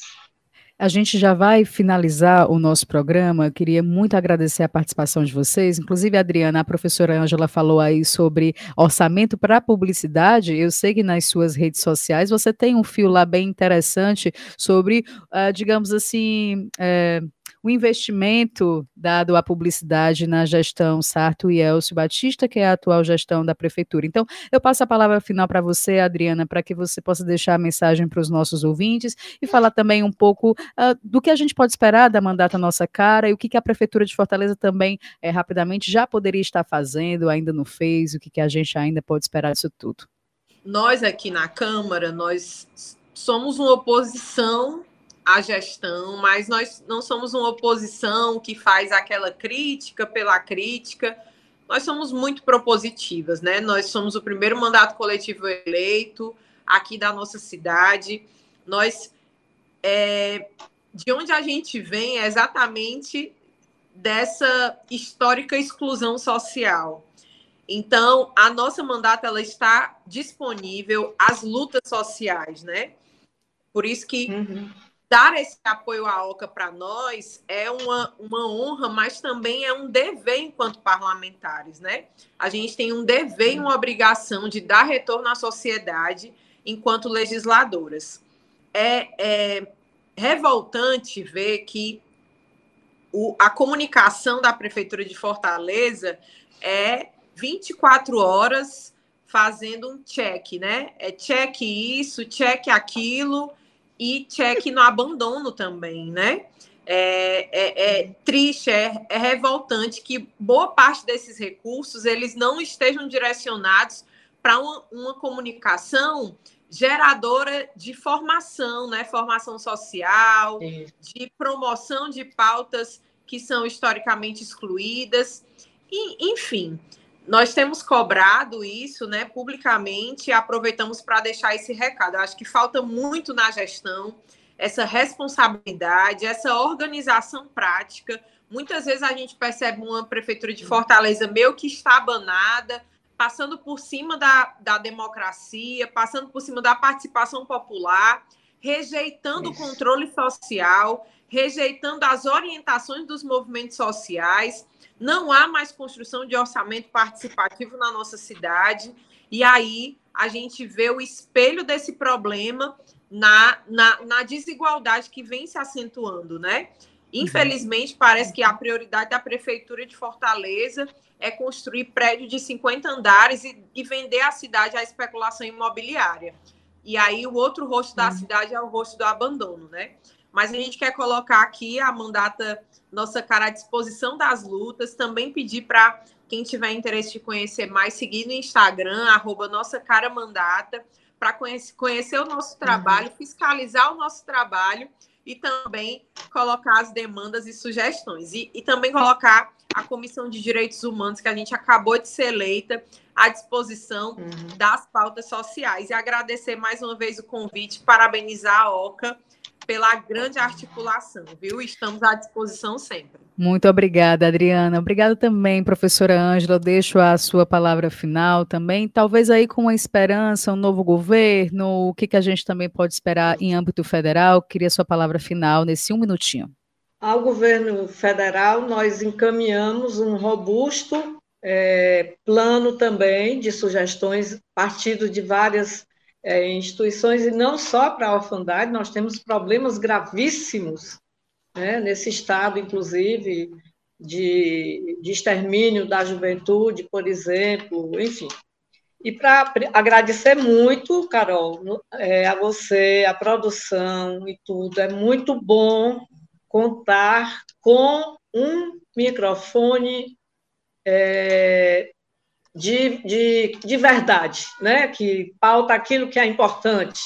A gente já vai finalizar o nosso programa. Eu queria muito agradecer a participação de vocês. Inclusive, a Adriana, a professora Ângela falou aí sobre orçamento para publicidade. Eu sei que nas suas redes sociais você tem um fio lá bem interessante sobre, uh, digamos assim, uh, o investimento dado à publicidade na gestão Sarto e Elcio Batista, que é a atual gestão da prefeitura. Então, eu passo a palavra final para você, Adriana, para que você possa deixar a mensagem para os nossos ouvintes e falar também um pouco uh, do que a gente pode esperar da mandata Nossa Cara e o que, que a prefeitura de Fortaleza também, é, rapidamente, já poderia estar fazendo, ainda não fez, o que, que a gente ainda pode esperar disso tudo. Nós aqui na Câmara, nós somos uma oposição a gestão, mas nós não somos uma oposição que faz aquela crítica pela crítica. Nós somos muito propositivas, né? Nós somos o primeiro mandato coletivo eleito aqui da nossa cidade. Nós, é, de onde a gente vem é exatamente dessa histórica exclusão social. Então, a nossa mandata ela está disponível às lutas sociais, né? Por isso que uhum dar esse apoio à OCA para nós é uma, uma honra, mas também é um dever enquanto parlamentares, né? A gente tem um dever e uma obrigação de dar retorno à sociedade enquanto legisladoras. É, é revoltante ver que o, a comunicação da Prefeitura de Fortaleza é 24 horas fazendo um check, né? É check isso, check aquilo e check no abandono também, né? É, é, é triste, é, é, revoltante que boa parte desses recursos eles não estejam direcionados para uma, uma, comunicação geradora de formação, né? Formação social, de promoção de pautas que são historicamente excluídas, e, enfim, nós temos cobrado isso né, publicamente e aproveitamos para deixar esse recado. Eu acho que falta muito na gestão essa responsabilidade, essa organização prática. Muitas vezes a gente percebe uma prefeitura de Fortaleza meio que está abanada, passando por cima da, da democracia, passando por cima da participação popular, rejeitando isso. o controle social, rejeitando as orientações dos movimentos sociais não há mais construção de orçamento participativo na nossa cidade, e aí a gente vê o espelho desse problema na, na, na desigualdade que vem se acentuando, né? Infelizmente, parece que a prioridade da Prefeitura de Fortaleza é construir prédio de 50 andares e, e vender a cidade à especulação imobiliária. E aí o outro rosto da uhum. cidade é o rosto do abandono, né? Mas a gente quer colocar aqui a mandata nossa cara à disposição das lutas. Também pedir para quem tiver interesse de conhecer mais, seguir no Instagram, arroba nossa cara mandata, para conhecer, conhecer o nosso uhum. trabalho, uhum. fiscalizar o nosso trabalho e também colocar as demandas e sugestões. E, e, também colocar a Comissão de Direitos Humanos, que a gente acabou de ser eleita, à disposição uhum. das pautas sociais. E agradecer mais uma vez o convite, parabenizar a OCA pela grande articulação, viu? Estamos à disposição sempre. Muito obrigada, Adriana. Obrigada também, professora Ângela. Eu deixo a sua palavra final também. Talvez aí com uma esperança, um novo governo, o que, que a gente também pode esperar em âmbito federal? Queria a sua palavra final nesse um minutinho. Ao governo federal, nós encaminhamos um robusto é, plano também de sugestões, partido de várias é, instituições, e não só para a orfandade, nós temos problemas gravíssimos né, nesse estado, inclusive, de, de extermínio da juventude, por exemplo, enfim. E para agradecer muito, Carol, é, a você, a produção e tudo, é muito bom contar com um microfone é, de, de, de verdade, né? que pauta aquilo que é importante.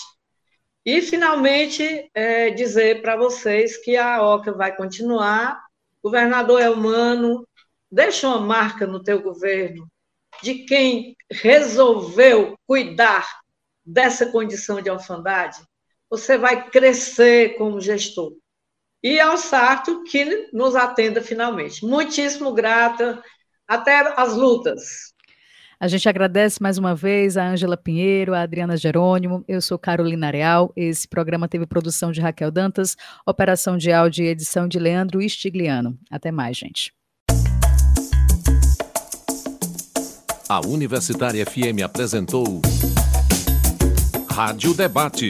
E, finalmente, é, dizer para vocês que a OCA vai continuar. O governador Elmano deixa uma marca no teu governo de quem resolveu cuidar dessa condição de orfandade. Você vai crescer como gestor. E ao Sarto que nos atenda finalmente. Muitíssimo grata. Até as lutas. A gente agradece mais uma vez a Ângela Pinheiro, a Adriana Jerônimo. Eu sou Carolina Real. Esse programa teve produção de Raquel Dantas, operação de áudio e edição de Leandro Stigliano. Até mais, gente. A Universitária FM apresentou Rádio Debate,